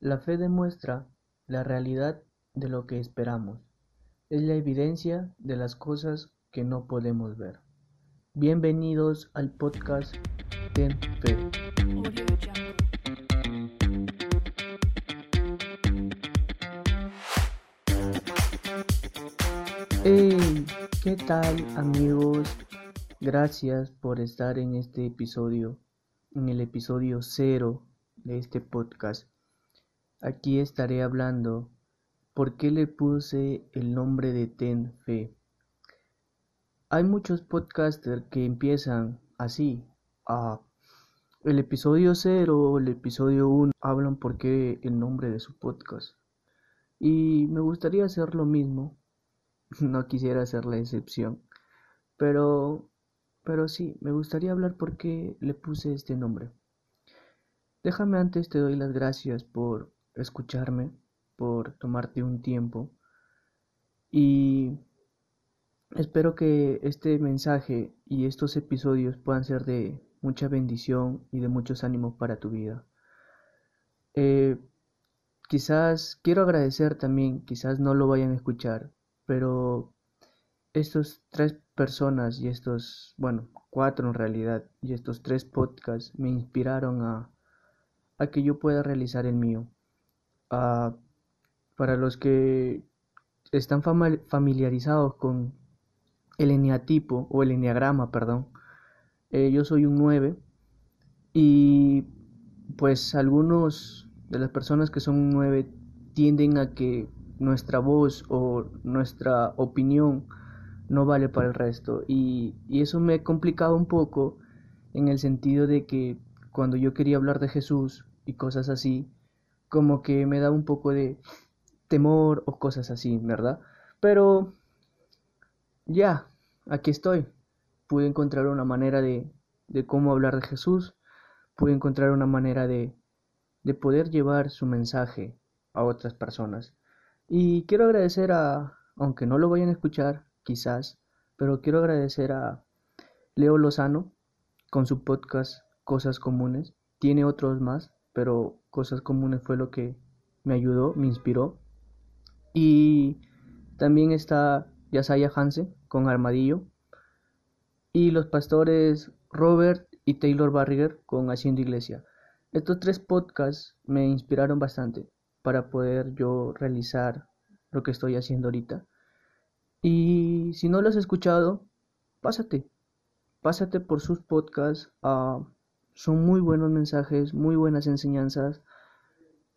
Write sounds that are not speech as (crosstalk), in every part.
La fe demuestra la realidad de lo que esperamos. Es la evidencia de las cosas que no podemos ver. Bienvenidos al podcast Ten Fe. Hey, ¿qué tal amigos? Gracias por estar en este episodio, en el episodio cero de este podcast. Aquí estaré hablando por qué le puse el nombre de Ten Fe. Hay muchos podcasters que empiezan así, a el episodio cero o el episodio 1 hablan por qué el nombre de su podcast. Y me gustaría hacer lo mismo, (laughs) no quisiera ser la excepción, pero pero sí, me gustaría hablar por qué le puse este nombre. Déjame antes te doy las gracias por escucharme, por tomarte un tiempo y espero que este mensaje y estos episodios puedan ser de mucha bendición y de muchos ánimos para tu vida. Eh, quizás quiero agradecer también, quizás no lo vayan a escuchar, pero estos tres personas y estos, bueno, cuatro en realidad, y estos tres podcasts me inspiraron a, a que yo pueda realizar el mío. Uh, para los que están familiarizados con el eneatipo o el eneagrama, perdón, eh, yo soy un 9 y pues algunos de las personas que son un 9 tienden a que nuestra voz o nuestra opinión no vale para el resto y, eso me complicado un poco en el sentido de que cuando yo quería hablar de Jesús y cosas así, como que me da un poco de temor o cosas así, ¿verdad? Pero ya, aquí estoy. Pude encontrar una manera de, de cómo hablar de Jesús, pude encontrar una manera de, de poder llevar su mensaje a otras personas. Y quiero agradecer a, aunque no lo vayan a escuchar, quizás, pero quiero agradecer a Leo Lozano con su podcast Cosas Comunes. Tiene otros más, pero Cosas Comunes fue lo que me ayudó, me inspiró. Y también está Yasaya Hansen con Armadillo. Y los pastores Robert y Taylor Barriger con Haciendo Iglesia. Estos tres podcasts me inspiraron bastante para poder yo realizar lo que estoy haciendo ahorita. Y si no lo has escuchado, pásate, pásate por sus podcasts. Ah, son muy buenos mensajes, muy buenas enseñanzas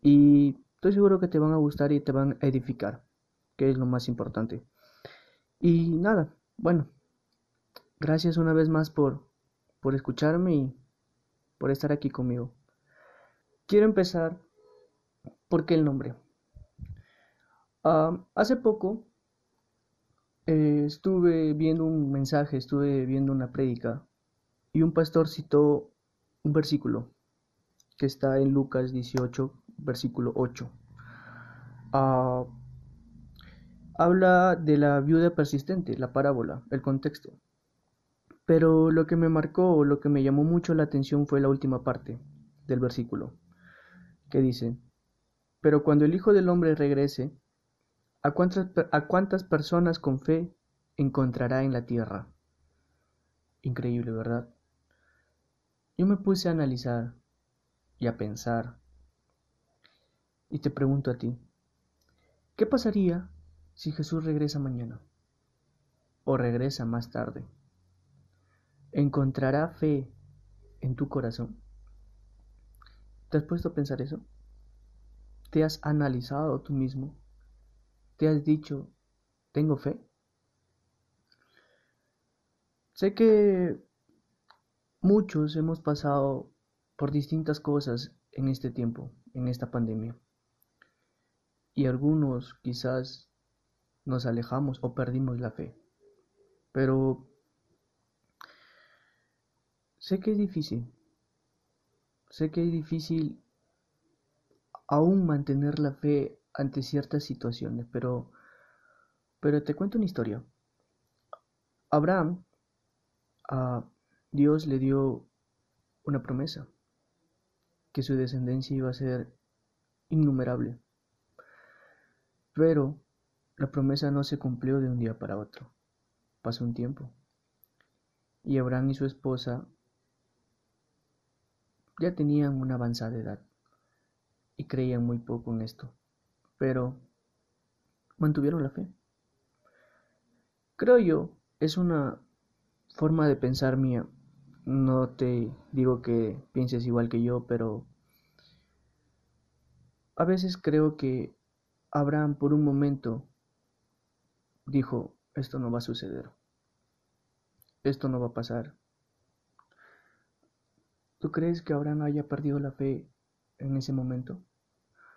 y estoy seguro que te van a gustar y te van a edificar, que es lo más importante. Y nada, bueno, gracias una vez más por, por escucharme y por estar aquí conmigo. Quiero empezar, ¿por qué el nombre? Ah, hace poco eh, estuve viendo un mensaje, estuve viendo una prédica y un pastor citó un versículo que está en Lucas 18, versículo 8. Ah, habla de la viuda persistente, la parábola, el contexto. Pero lo que me marcó, lo que me llamó mucho la atención fue la última parte del versículo, que dice, pero cuando el Hijo del Hombre regrese, ¿A cuántas, ¿A cuántas personas con fe encontrará en la tierra? Increíble, ¿verdad? Yo me puse a analizar y a pensar. Y te pregunto a ti, ¿qué pasaría si Jesús regresa mañana? ¿O regresa más tarde? ¿Encontrará fe en tu corazón? ¿Te has puesto a pensar eso? ¿Te has analizado tú mismo? ¿Te has dicho, tengo fe? Sé que muchos hemos pasado por distintas cosas en este tiempo, en esta pandemia. Y algunos quizás nos alejamos o perdimos la fe. Pero sé que es difícil. Sé que es difícil aún mantener la fe ante ciertas situaciones, pero, pero te cuento una historia. Abraham, a Dios le dio una promesa, que su descendencia iba a ser innumerable. Pero la promesa no se cumplió de un día para otro. Pasó un tiempo. Y Abraham y su esposa ya tenían una avanzada edad y creían muy poco en esto, pero mantuvieron la fe. Creo yo, es una forma de pensar mía. No te digo que pienses igual que yo, pero a veces creo que Abraham por un momento dijo, esto no va a suceder, esto no va a pasar. ¿Tú crees que Abraham haya perdido la fe en ese momento?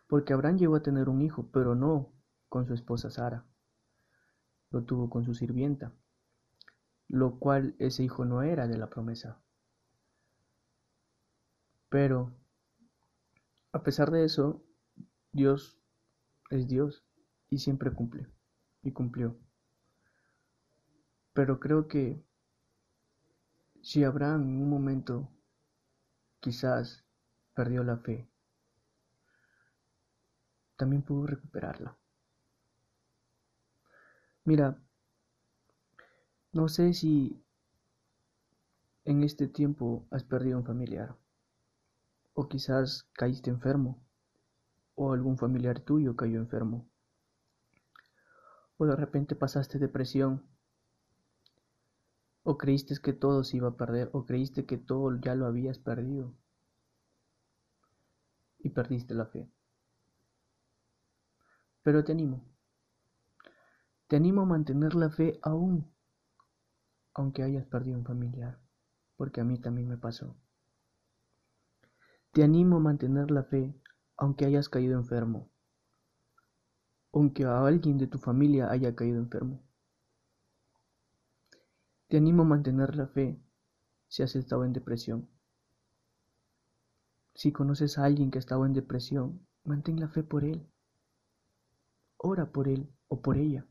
Porque Abraham llegó a tener un hijo, pero no con su esposa Sara. Lo tuvo con su sirvienta, lo cual ese hijo no era de la promesa. Pero, a pesar de eso, Dios es Dios y siempre cumple, y cumplió. Pero creo que si Abraham en un momento quizás perdió la fe, también pudo recuperarla. Mira, no sé si en este tiempo has perdido un familiar, o quizás caíste enfermo, o algún familiar tuyo cayó enfermo, o de repente pasaste depresión, o creíste que todo se iba a perder, o creíste que todo ya lo habías perdido, y perdiste la fe. Pero te animo. Te animo a mantener la fe aún, aunque hayas perdido un familiar, porque a mí también me pasó. Te animo a mantener la fe, aunque hayas caído enfermo, aunque a alguien de tu familia haya caído enfermo. Te animo a mantener la fe si has estado en depresión. Si conoces a alguien que ha estado en depresión, mantén la fe por él ora por él o por ella.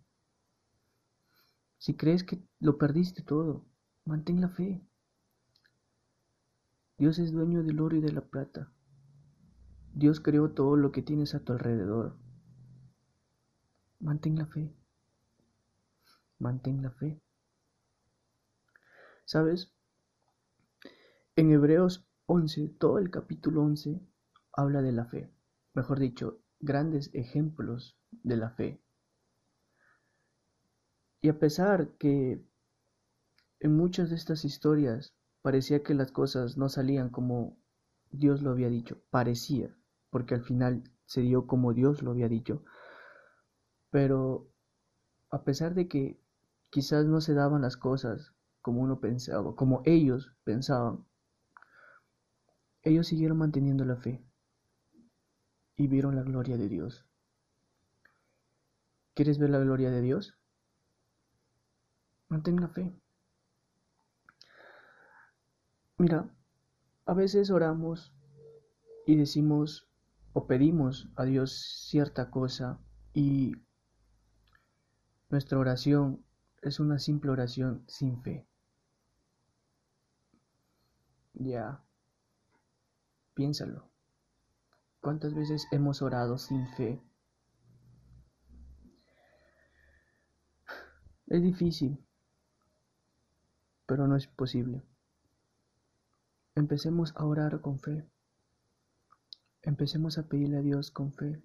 Si crees que lo perdiste todo, mantén la fe. Dios es dueño del oro y de la plata. Dios creó todo lo que tienes a tu alrededor. Mantén la fe. Mantén la fe. ¿Sabes? En Hebreos 11, todo el capítulo 11 habla de la fe. Mejor dicho, grandes ejemplos de la fe. Y a pesar que en muchas de estas historias parecía que las cosas no salían como Dios lo había dicho, parecía, porque al final se dio como Dios lo había dicho, pero a pesar de que quizás no se daban las cosas como uno pensaba, como ellos pensaban, ellos siguieron manteniendo la fe y vieron la gloria de Dios. ¿Quieres ver la gloria de Dios? Mantén la fe. Mira, a veces oramos y decimos o pedimos a Dios cierta cosa y nuestra oración es una simple oración sin fe. Ya, piénsalo. ¿Cuántas veces hemos orado sin fe? Es difícil, pero no es posible. Empecemos a orar con fe. Empecemos a pedirle a Dios con fe.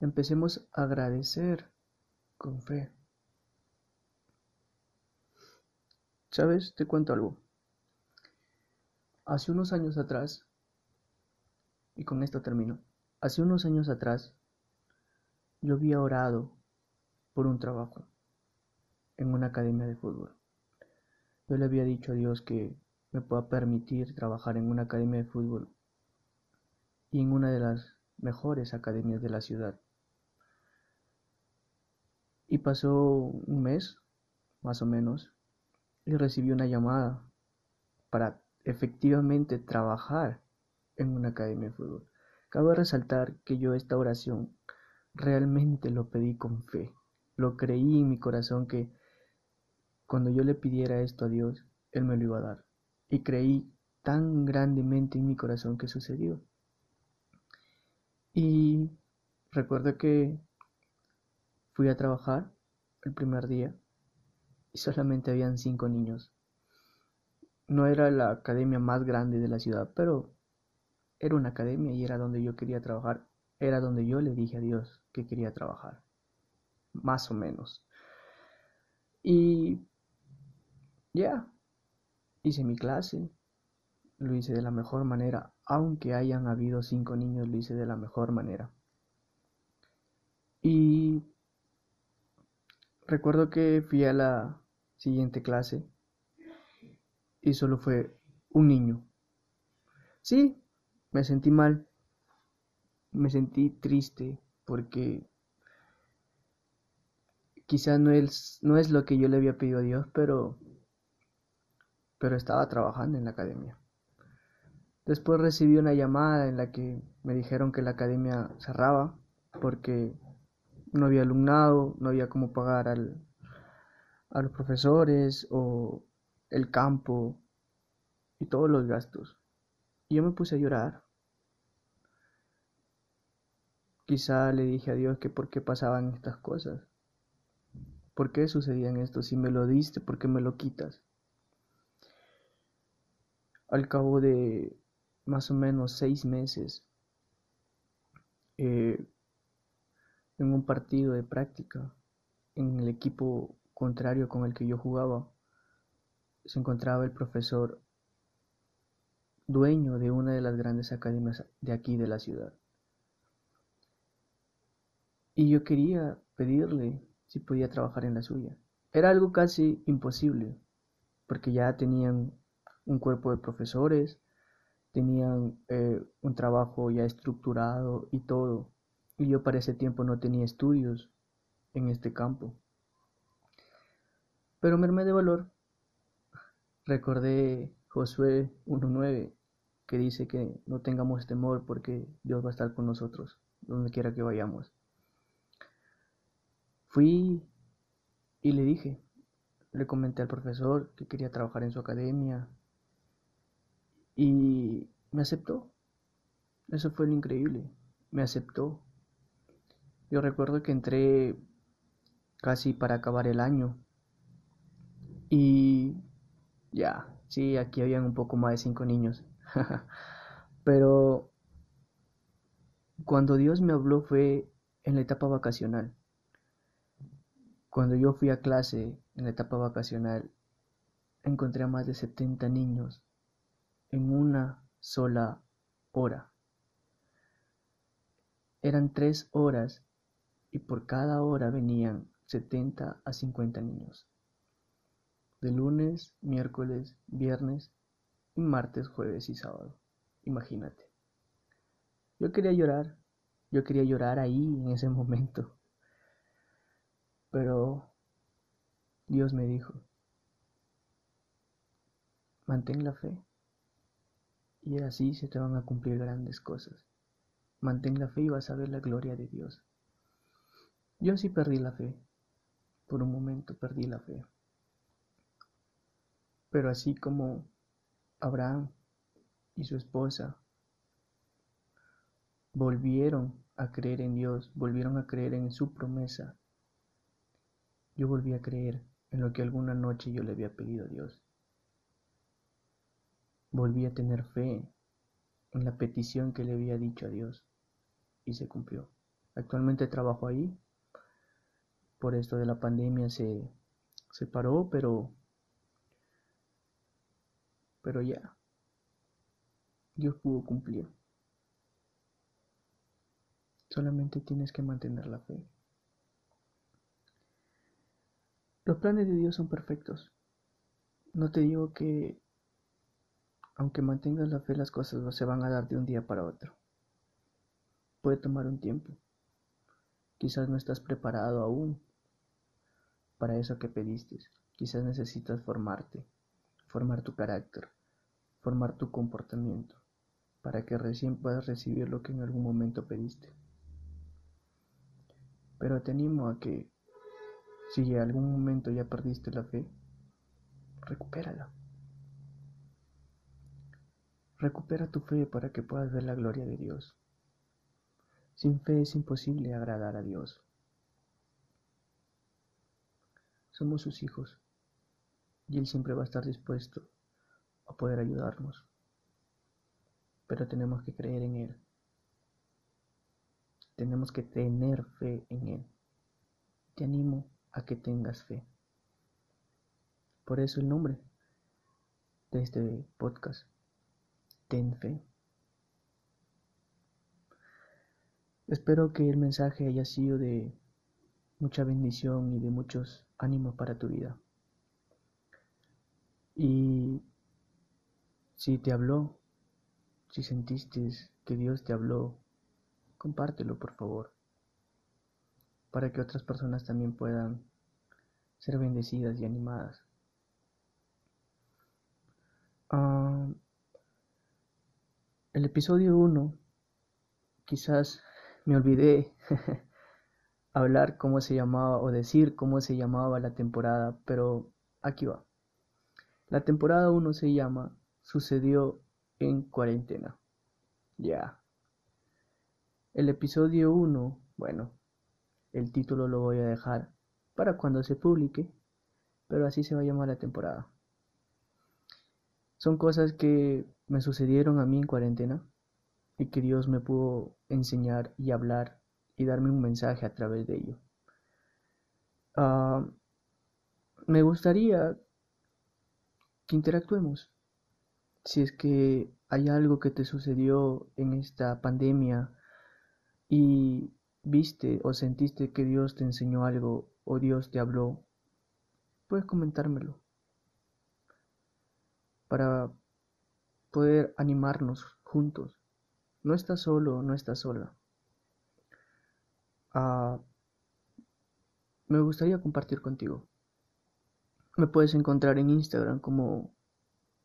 Empecemos a agradecer con fe. ¿Sabes? Te cuento algo. Hace unos años atrás y con esto termino. Hace unos años atrás, yo había orado por un trabajo en una academia de fútbol. Yo le había dicho a Dios que me pueda permitir trabajar en una academia de fútbol y en una de las mejores academias de la ciudad. Y pasó un mes, más o menos, y recibí una llamada para efectivamente trabajar en una academia de fútbol. Cabe resaltar que yo esta oración realmente lo pedí con fe. Lo creí en mi corazón que cuando yo le pidiera esto a Dios, Él me lo iba a dar. Y creí tan grandemente en mi corazón que sucedió. Y recuerdo que fui a trabajar el primer día y solamente habían cinco niños. No era la academia más grande de la ciudad, pero era una academia y era donde yo quería trabajar. Era donde yo le dije a Dios que quería trabajar. Más o menos. Y ya, hice mi clase. Lo hice de la mejor manera. Aunque hayan habido cinco niños, lo hice de la mejor manera. Y recuerdo que fui a la siguiente clase y solo fue un niño. Sí, me sentí mal, me sentí triste porque quizás no es, no es lo que yo le había pedido a Dios, pero, pero estaba trabajando en la academia. Después recibí una llamada en la que me dijeron que la academia cerraba porque no había alumnado, no había cómo pagar al, a los profesores o el campo y todos los gastos. Y yo me puse a llorar. Quizá le dije a Dios que por qué pasaban estas cosas. ¿Por qué sucedían esto? Si me lo diste, ¿por qué me lo quitas? Al cabo de más o menos seis meses, eh, en un partido de práctica, en el equipo contrario con el que yo jugaba, se encontraba el profesor dueño de una de las grandes academias de aquí de la ciudad. Y yo quería pedirle si podía trabajar en la suya. Era algo casi imposible, porque ya tenían un cuerpo de profesores, tenían eh, un trabajo ya estructurado y todo y yo para ese tiempo no tenía estudios en este campo. Pero me armé de valor. Recordé Josué 1.9 que dice que no tengamos temor porque Dios va a estar con nosotros donde quiera que vayamos. Fui y le dije, le comenté al profesor que quería trabajar en su academia y me aceptó. Eso fue lo increíble, me aceptó. Yo recuerdo que entré casi para acabar el año. Y ya, sí, aquí habían un poco más de cinco niños. (laughs) Pero cuando Dios me habló fue en la etapa vacacional. Cuando yo fui a clase en la etapa vacacional, encontré a más de 70 niños en una sola hora. Eran tres horas y por cada hora venían 70 a 50 niños. De lunes, miércoles, viernes y martes, jueves y sábado. Imagínate. Yo quería llorar, yo quería llorar ahí en ese (laughs) momento. Pero Dios me dijo, mantén la fe y así se te van a cumplir grandes cosas. Mantén la fe y vas a ver la gloria de Dios. Yo sí perdí la fe. Por un momento perdí la fe. Pero así como Abraham y su esposa volvieron a creer en Dios, volvieron a creer en su promesa, yo volví a creer en lo que alguna noche yo le había pedido a Dios. Volví a tener fe en la petición que le había dicho a Dios y se cumplió. Actualmente trabajo ahí por esto de la pandemia se, se paró, pero, pero ya, Dios pudo cumplir. Solamente tienes que mantener la fe. Los planes de Dios son perfectos. No te digo que aunque mantengas la fe las cosas no se van a dar de un día para otro. Puede tomar un tiempo. Quizás no estás preparado aún para eso que pediste. Quizás necesitas formarte, formar tu carácter, formar tu comportamiento, para que recién puedas recibir lo que en algún momento pediste. Pero te animo a que si en algún momento ya perdiste la fe, recupérala. Recupera tu fe para que puedas ver la gloria de Dios. Sin fe es imposible agradar a Dios. Somos sus hijos y Él siempre va a estar dispuesto a poder ayudarnos. Pero tenemos que creer en Él. Tenemos que tener fe en Él. Te animo a que tengas fe. Por eso el nombre de este podcast, Ten Fe. Espero que el mensaje haya sido de mucha bendición y de muchos ánimos para tu vida. Y si te habló, si sentiste que Dios te habló, compártelo por favor, para que otras personas también puedan ser bendecidas y animadas. Ah, el episodio 1, quizás me olvidé (laughs) hablar cómo se llamaba o decir cómo se llamaba la temporada, pero aquí va. La temporada 1 se llama Sucedió en cuarentena. Ya. El episodio 1, bueno, el título lo voy a dejar para cuando se publique, pero así se va a llamar la temporada. Son cosas que me sucedieron a mí en cuarentena y que Dios me pudo enseñar y hablar y darme un mensaje a través de ello. Ah, me gustaría que interactuemos. Si es que hay algo que te sucedió en esta pandemia y viste o sentiste que Dios te enseñó algo o Dios te habló, puedes comentármelo para poder animarnos juntos. No estás solo, no estás sola. Ah, me gustaría compartir contigo. Me puedes encontrar en Instagram como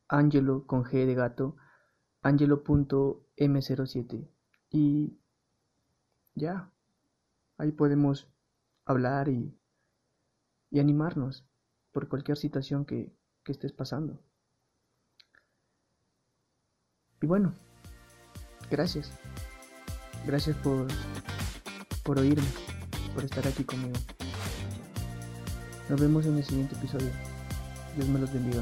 Angelo con G de gato, angelo.m07. Y ya, ahí podemos hablar y, y animarnos por cualquier situación que, que estés pasando. Y bueno, gracias. Gracias por, por oírme, por estar aquí conmigo. Nos vemos en el siguiente episodio. Dios me los bendiga.